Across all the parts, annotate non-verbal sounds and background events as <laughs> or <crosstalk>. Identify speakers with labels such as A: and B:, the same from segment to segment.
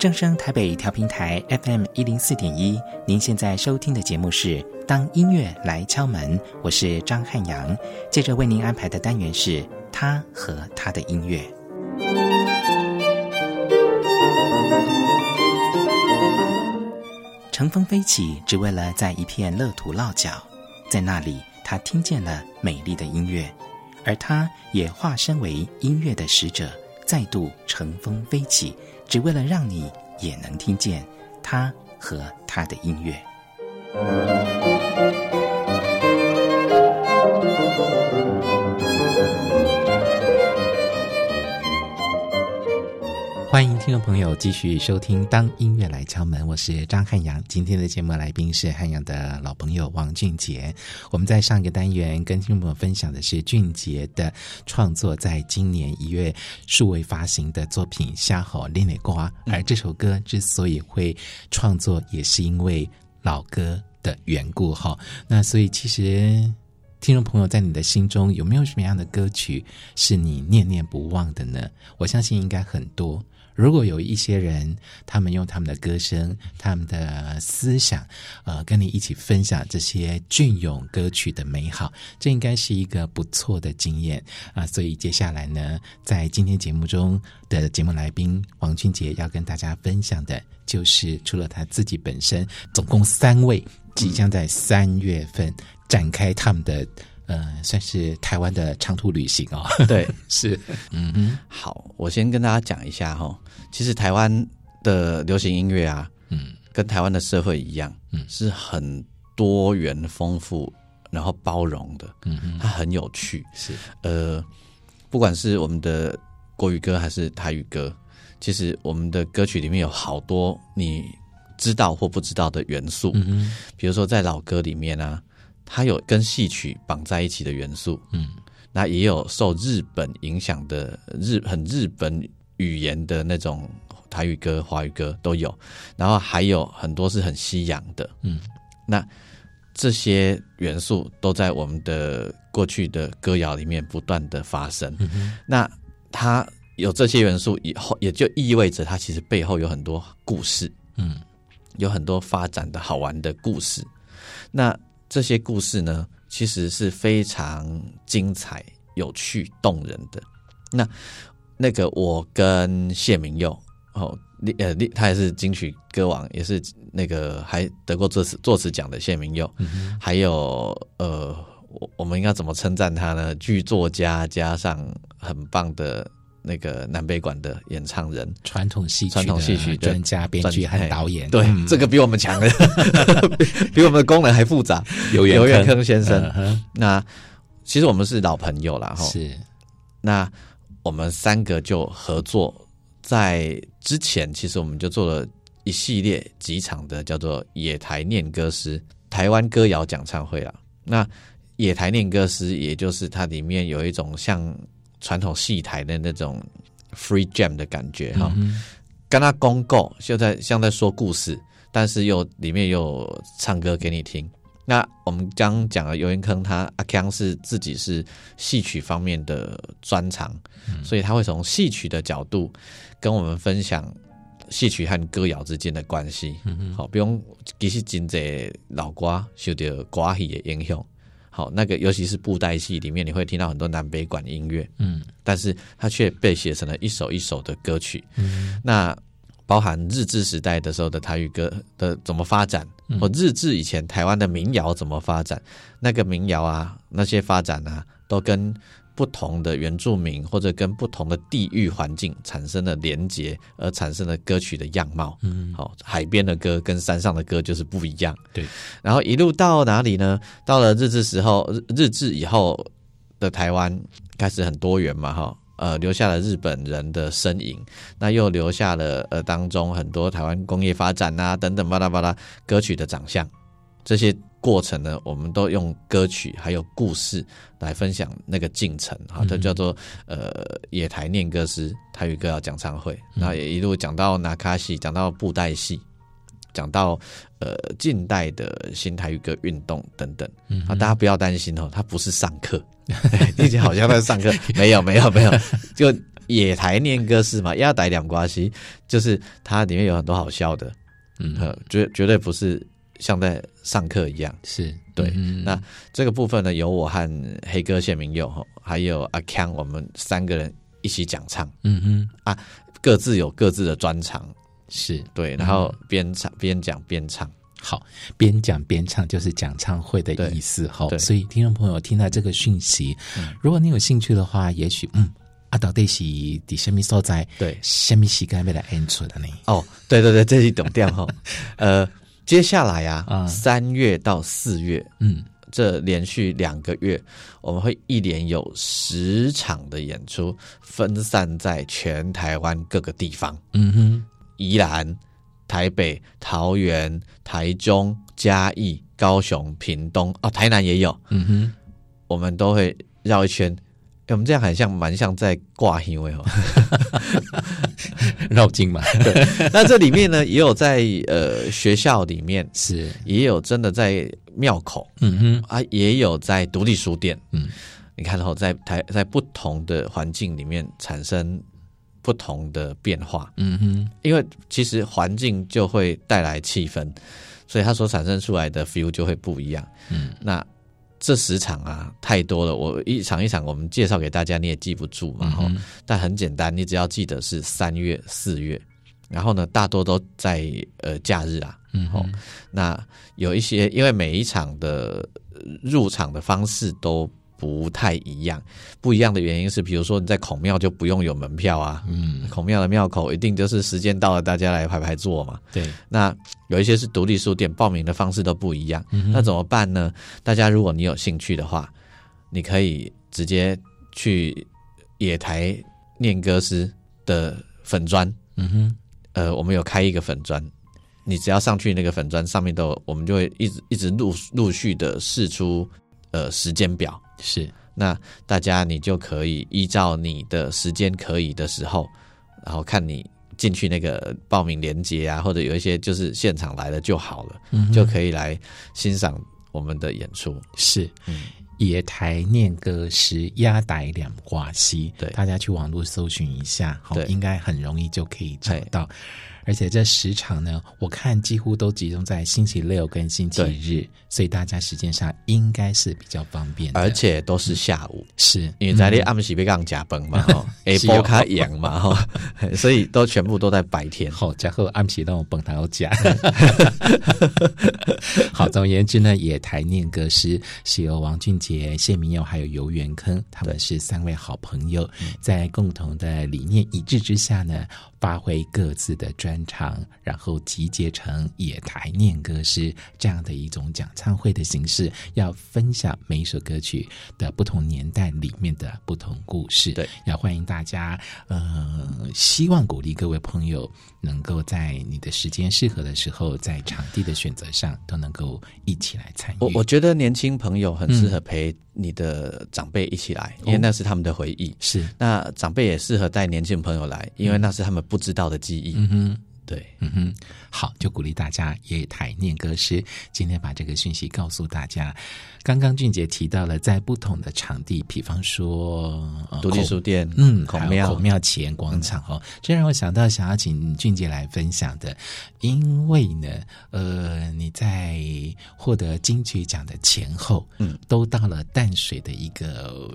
A: 正声台北调频台 FM 一零四点一，您现在收听的节目是《当音乐来敲门》，我是张汉阳。接着为您安排的单元是他和他的音乐。乘风飞起，只为了在一片乐土落脚，在那里，他听见了美丽的音乐，而他也化身为音乐的使者，再度乘风飞起。只为了让你也能听见他和他的音乐。欢迎听众朋友继续收听《当音乐来敲门》，我是张汉阳。今天的节目来宾是汉阳的老朋友王俊杰。我们在上一个单元跟听众朋友分享的是俊杰的创作，在今年一月数位发行的作品《夏好练练瓜》。而这首歌之所以会创作，也是因为老歌的缘故。哈，那所以其实听众朋友在你的心中有没有什么样的歌曲是你念念不忘的呢？我相信应该很多。如果有一些人，他们用他们的歌声、他们的思想，呃，跟你一起分享这些隽永歌曲的美好，这应该是一个不错的经验啊、所以接下来呢，在今天节目中的节目来宾王俊杰要跟大家分享的，就是除了他自己本身，总共三位即将在三月份展开他们的。呃，算是台湾的长途旅行哦。
B: 对，<laughs>
A: 是，嗯哼，
B: 好，我先跟大家讲一下哈。其实台湾的流行音乐啊，嗯，跟台湾的社会一样，嗯，是很多元丰富，然后包容的，嗯嗯，它很有趣，
A: 是，
B: 呃，不管是我们的国语歌还是台语歌，其实我们的歌曲里面有好多你知道或不知道的元素，嗯，比如说在老歌里面啊。它有跟戏曲绑在一起的元素，嗯，那也有受日本影响的日很日本语言的那种台语歌、华语歌都有，然后还有很多是很西洋的，嗯，那这些元素都在我们的过去的歌谣里面不断的发生，嗯，那它有这些元素以后，也就意味着它其实背后有很多故事，嗯，有很多发展的好玩的故事，那。这些故事呢，其实是非常精彩、有趣、动人的。那那个我跟谢明佑哦，呃，他也是金曲歌王，也是那个还得过作词作词奖的谢明佑。嗯、还有呃，我我们应该怎么称赞他呢？剧作家加上很棒的。那个南北管的演唱人，
A: 传统戏曲传统戏曲专家、编剧和导演，
B: 对，嗯、这个比我们强的，<laughs> 比我们的功能还复杂。刘刘远坑先生，嗯、那其实我们是老朋友了哈。是，那我们三个就合作，在之前其实我们就做了一系列几场的叫做“野台念歌诗”台湾歌谣讲唱会了。那“野台念歌诗”也就是它里面有一种像。传统戏台的那种 free jam 的感觉哈，跟他公告就在像在说故事，但是又里面又有唱歌给你听。那我们刚讲了游云坑，他阿康是自己是戏曲方面的专长，嗯、所以他会从戏曲的角度跟我们分享戏曲和歌谣之间的关系。好，比如其实真济老歌受到歌戏的影响。好，那个尤其是布袋戏里面，你会听到很多南北管音乐，嗯，但是它却被写成了一首一首的歌曲，嗯，那包含日治时代的时候的台语歌的怎么发展，或日治以前台湾的民谣怎么发展，那个民谣啊，那些发展啊，都跟。不同的原住民或者跟不同的地域环境产生了连结，而产生了歌曲的样貌。嗯，好，海边的歌跟山上的歌就是不一样。对，然后一路到哪里呢？到了日治时候，日日治以后的台湾开始很多元嘛，哈，呃，留下了日本人的身影，那又留下了呃当中很多台湾工业发展啊等等巴拉巴拉歌曲的长相，这些。过程呢，我们都用歌曲还有故事来分享那个进程哈，它叫做呃野台念歌诗台语歌谣讲唱会，那也一路讲到拿卡西，讲到布袋戏，讲到呃近代的新台语歌运动等等。啊，大家不要担心哦，它不是上课，听起来好像在上课，<laughs> 没有没有没有，就野台念歌诗嘛，亚台两瓜西，就是它里面有很多好笑的，嗯，绝绝对不是像在上课一样，
A: 是
B: 对。嗯、那这个部分呢，由我和黑哥谢明佑还有阿康，我们三个人一起讲唱，嗯哼啊，各自有各自的专长，
A: 是
B: 对，然后边唱边讲边唱。
A: 好，边讲边唱就是讲唱会的意思哈。所以听众朋友听到这个讯息，嗯、如果你有兴趣的话，也许嗯，阿导对是底下面所在，
B: 对，
A: 下面是该被来演出的呢。
B: 哦，对对对，这是懂掉哈。<laughs> 呃，接下来啊，三、嗯、月到四月，嗯，这连续两个月，我们会一连有十场的演出，分散在全台湾各个地方。嗯哼，宜兰。台北、桃园、台中、嘉义、高雄、屏东哦，台南也有。嗯哼，我们都会绕一圈。我们这样很像，蛮像在挂因为哦，<laughs>
A: 绕经嘛。<laughs>
B: 对，那这里面呢，也有在呃学校里面，
A: 是
B: 也有真的在庙口。嗯哼，啊，也有在独立书店。嗯，你看后在台在不同的环境里面产生。不同的变化，嗯哼，因为其实环境就会带来气氛，所以它所产生出来的 feel 就会不一样。嗯，那这十场啊，太多了，我一场一场我们介绍给大家，你也记不住嘛，哈。但很简单，你只要记得是三月、四月，然后呢，大多都在呃假日啊，嗯哼，那有一些，因为每一场的入场的方式都。不太一样，不一样的原因是，比如说你在孔庙就不用有门票啊，嗯，孔庙的庙口一定就是时间到了，大家来排排坐嘛。
A: 对，
B: 那有一些是独立书店，报名的方式都不一样，嗯、那怎么办呢？大家如果你有兴趣的话，你可以直接去野台念歌诗的粉砖，嗯哼，呃，我们有开一个粉砖，你只要上去那个粉砖上面都，我们就会一直一直陆陆续的试出呃时间表。
A: 是，
B: 那大家你就可以依照你的时间可以的时候，然后看你进去那个报名链接啊，或者有一些就是现场来了就好了，嗯、就可以来欣赏我们的演出。
A: 是，嗯、野台念歌诗亚台两挂西，
B: 对，
A: 大家去网络搜寻一下，好对，应该很容易就可以找到。而且这十场呢，我看几乎都集中在星期六跟星期日，所以大家时间上应该是比较方便的。
B: 而且都是下午，
A: 嗯、是
B: 因为在你暗时被杠加崩嘛，<laughs> 哈，A 波卡赢嘛，<laughs> 哈，所以都全部都在白天。
A: 好，然后暗时让我崩他要加。<laughs> 好，总而言之呢，也台念歌诗是由王俊杰、谢明佑还有游元坑，他们是三位好朋友，在共同的理念一致之下呢。发挥各自的专长，然后集结成野台念歌诗这样的一种讲唱会的形式，要分享每一首歌曲的不同年代里面的不同故事。
B: 对，
A: 要欢迎大家，呃，希望鼓励各位朋友能够在你的时间适合的时候，在场地的选择上都能够一起来参与。
B: 我我觉得年轻朋友很适合陪你的长辈一起来，嗯、因为那是他们的回忆。
A: 是，
B: 那长辈也适合带年轻朋友来，因为那是他们。不知道的记忆，嗯哼，对，
A: 嗯哼，好，就鼓励大家也台念歌诗。今天把这个讯息告诉大家。刚刚俊杰提到了在不同的场地，比方说
B: 独立书店，
A: 嗯，孔庙、孔庙前广场哦，这让我想到想要请俊杰来分享的，因为呢，呃，你在获得金曲奖的前后，嗯，都到了淡水的一个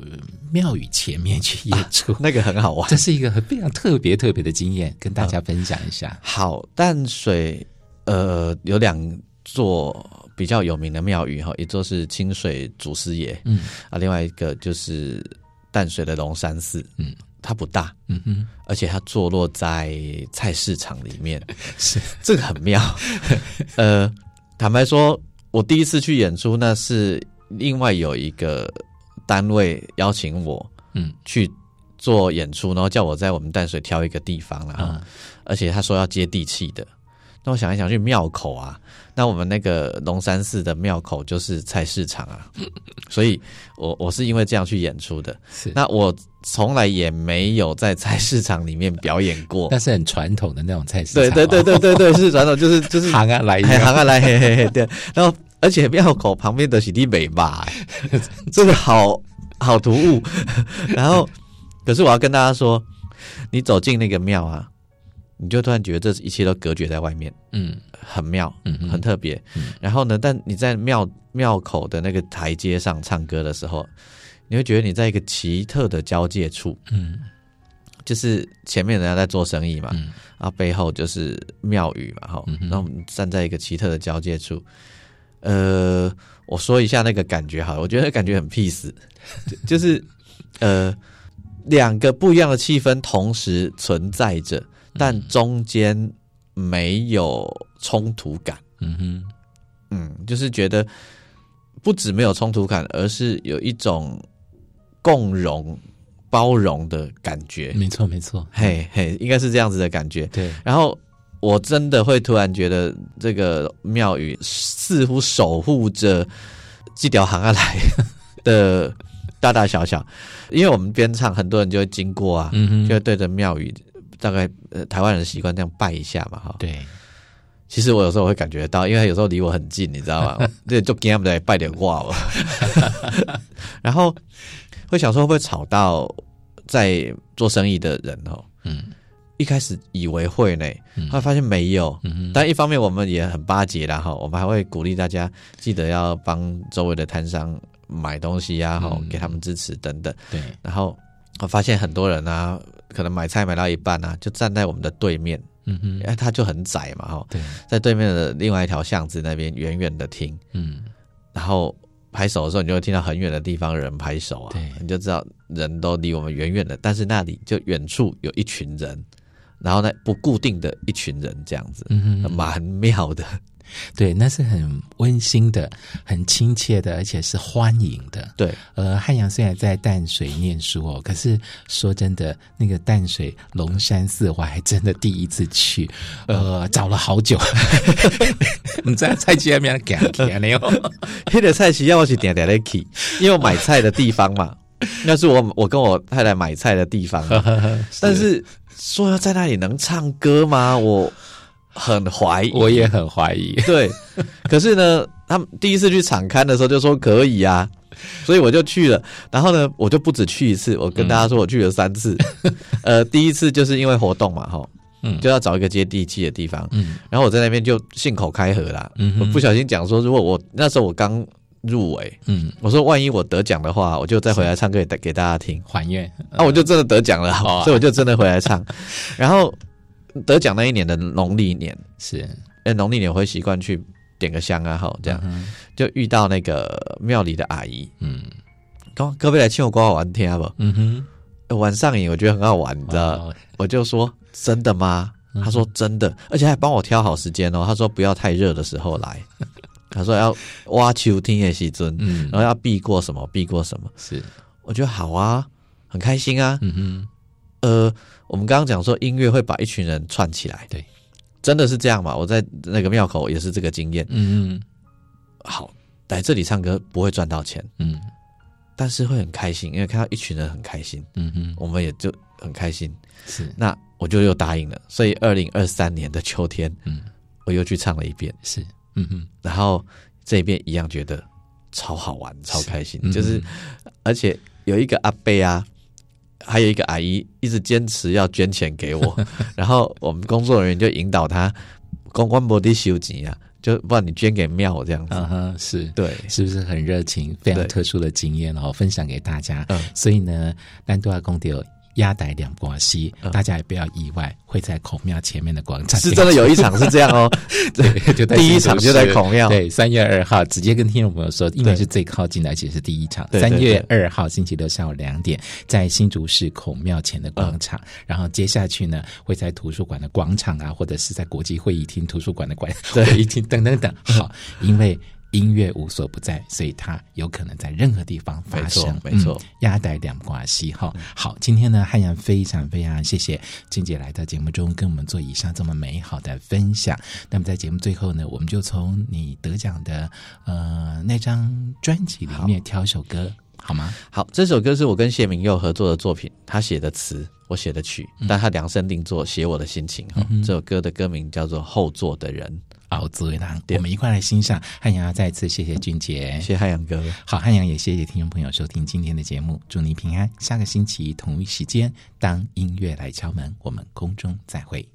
A: 庙宇前面去演出，啊，<laughs>
B: 那个很好玩，
A: 这是一个很非常特别特别的经验，跟大家分享一下。嗯，
B: 好，淡水呃有两座。比较有名的庙宇哈，一座是清水祖师爷，嗯。啊，另外一个就是淡水的龙山寺，嗯，它不大，嗯哼，而且它坐落在菜市场里面，<laughs> 是。这个很妙。<laughs> 呃，坦白说，我第一次去演出，那是另外有一个单位邀请我，嗯，去做演出，然后叫我在我们淡水挑一个地方，然后，嗯，而且他说要接地气的。那我想一想，去庙口啊，那我们那个龙山寺的庙口就是菜市场啊，<laughs> 所以我我是因为这样去演出的。
A: 是，
B: 那我从来也没有在菜市场里面表演过，
A: 那是很传统的那种菜市场。
B: 对对对对对对，是传统，就是 <laughs> 就是
A: 行啊来，<laughs>
B: 行啊来，嘿嘿嘿，对。然后而且庙口旁边的是地美吧，这个好好突兀。然后，可是我要跟大家说，你走进那个庙啊，你就突然觉得这一切都隔绝在外面，嗯，很妙，嗯，很特别。嗯、然后呢，但你在庙庙口的那个台阶上唱歌的时候，你会觉得你在一个奇特的交界处，嗯，就是前面人家在做生意嘛，嗯、然后背后就是庙宇嘛，哈、嗯，然后我们站在一个奇特的交界处，呃，我说一下那个感觉哈，我觉得感觉很 peace，<laughs> 就是呃。两个不一样的气氛同时存在着，但中间没有冲突感。嗯哼，嗯，就是觉得不止没有冲突感，而是有一种共融、包容的感觉。
A: 没错，没错，
B: 嘿嘿，应该是这样子的感觉。
A: 对，
B: 然后我真的会突然觉得，这个庙宇似乎守护着这条行下来的。大大小小，因为我们边唱，很多人就会经过啊，嗯、哼就会对着庙宇，大概呃台湾人习惯这样拜一下嘛，哈。对，其实我有时候会感觉到，因为他有时候离我很近，你知道吗？<laughs> 对，就给他们来拜点卦吧。<laughs> 然后会想说会不会吵到在做生意的人哦？嗯，一开始以为会呢，后来发现没有。嗯、哼但一方面我们也很巴结啦，哈，我们还会鼓励大家记得要帮周围的摊商。买东西呀、啊，哈、嗯，给他们支持等等。对，然后我发现很多人啊，可能买菜买到一半啊，就站在我们的对面，嗯哼，哎，他就很窄嘛，哈，对，在对面的另外一条巷子那边远远的听，嗯，然后拍手的时候，你就会听到很远的地方有人拍手啊，对，你就知道人都离我们远远的，但是那里就远处有一群人，然后呢，不固定的一群人这样子，嗯哼，蛮妙的。
A: 对，那是很温馨的、很亲切的，而且是欢迎的。
B: 对，
A: 呃，汉阳虽然在淡水念书哦，可是说真的，那个淡水龙山寺，我还真的第一次去，呃，找了好久。<laughs> 你在菜市那边讲讲的哦，<laughs>
B: 那个菜市要我去点点的去，因为我买菜的地方嘛，<laughs> 那是我我跟我太太买菜的地方。<laughs> 是但是说要在那里能唱歌吗？我。很怀疑，
A: 我也很怀疑。<laughs>
B: 对，可是呢，他们第一次去场刊的时候就说可以啊，所以我就去了。然后呢，我就不止去一次，我跟大家说我去了三次。嗯、呃，第一次就是因为活动嘛，哈，嗯，就要找一个接地气的地方。嗯，然后我在那边就信口开河啦，嗯，我不小心讲说，如果我那时候我刚入围，嗯，我说万一我得奖的话，我就再回来唱歌给给大家听。
A: 还愿。
B: 那、啊、我就真的得奖了，哦。啊、<laughs> 所以我就真的回来唱，<laughs> 然后。得奖那一年的农历年。是，哎，农历年我会习惯去点个香啊，好，这样、嗯、就遇到那个庙里的阿姨，嗯，刚各位来请我歌好玩听不？嗯哼，晚上瘾我觉得很好玩，你知道？哦、我就说真的吗？他说真的，而且还帮我挑好时间哦。他说不要太热的时候来，他说要挖秋天的时尊，嗯，然后要避过什么避过什么，是，我觉得好啊，很开心啊，嗯哼，呃。我们刚刚讲说音乐会把一群人串起来，对，真的是这样嘛？我在那个庙口也是这个经验。嗯嗯，好，来这里唱歌不会赚到钱，嗯，但是会很开心，因为看到一群人很开心，嗯嗯，我们也就很开心。是，那我就又答应了。所以二零二三年的秋天，嗯，我又去唱了一遍，是，嗯哼，然后这一遍一样觉得超好玩，超开心，是就是，而且有一个阿贝啊。还有一个阿姨一直坚持要捐钱给我，<laughs> 然后我们工作人员就引导他公关部的收钱啊，就不然你捐给庙这样子。嗯哼，是对，是不是很热情？非常特殊的经验，然后分享给大家。嗯，所以呢，南都阿公丢。压带两广西，大家也不要意外，会在孔庙前面的广场。是真的有一场是这样哦，<laughs> 对，<laughs> 就在第一场就在孔庙。对，三月二号，直接跟听众朋友说，因为是最靠近的，而且是第一场。三月二号星期六下午两点，在新竹市孔庙前的广场。然后接下去呢，会在图书馆的广场啊，或者是在国际会议厅、图书馆的馆会议厅等等等。好，因为。音乐无所不在，所以它有可能在任何地方发生。没错，压带两挂西哈。好，今天呢，汉阳非常非常谢谢静姐来到节目中跟我们做以上这么美好的分享。那么在节目最后呢，我们就从你得奖的呃那张专辑里面挑首歌好，吗？好，这首歌是我跟谢明佑合作的作品，他写的词，我写的曲，但他量身定做写我的心情哈。嗯、这首歌的歌名叫做《后座的人》。
A: 熬作为郎，我们一块来欣赏。汉阳再次谢谢俊杰，
C: 谢谢汉阳哥。
A: 好，汉阳也谢谢听众朋友收听今天的节目，祝您平安。下个星期同一时间，当音乐来敲门，我们空中再
B: 会。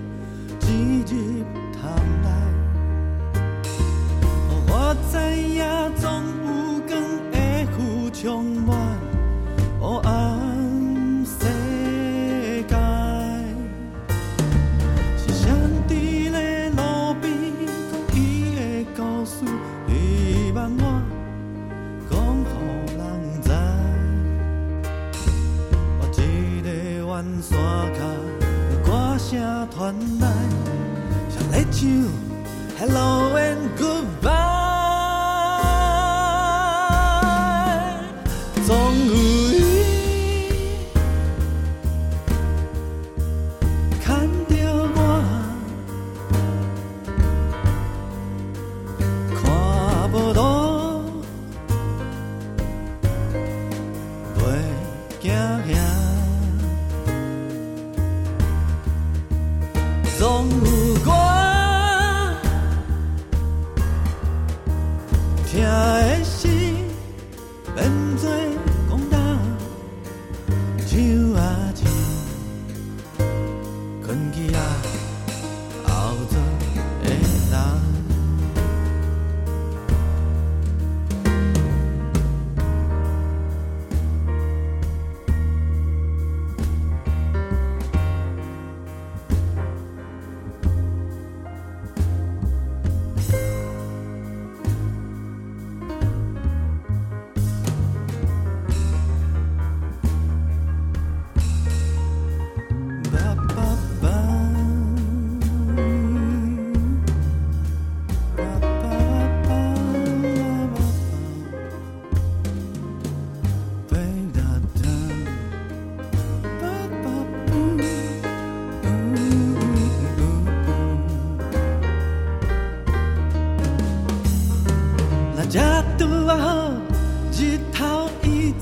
B: upon mine shall let you hello and goodbye. 听的声。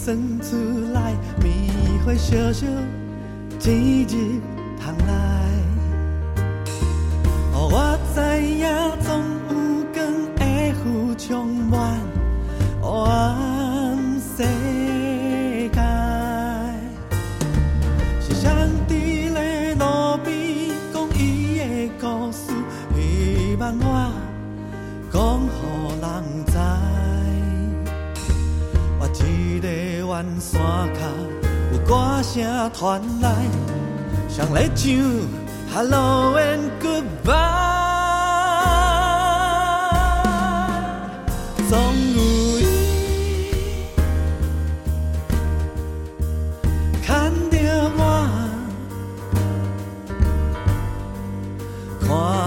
B: 生出来你会笑笑奇迹像 Hello and Goodbye，总有伊牵着我看。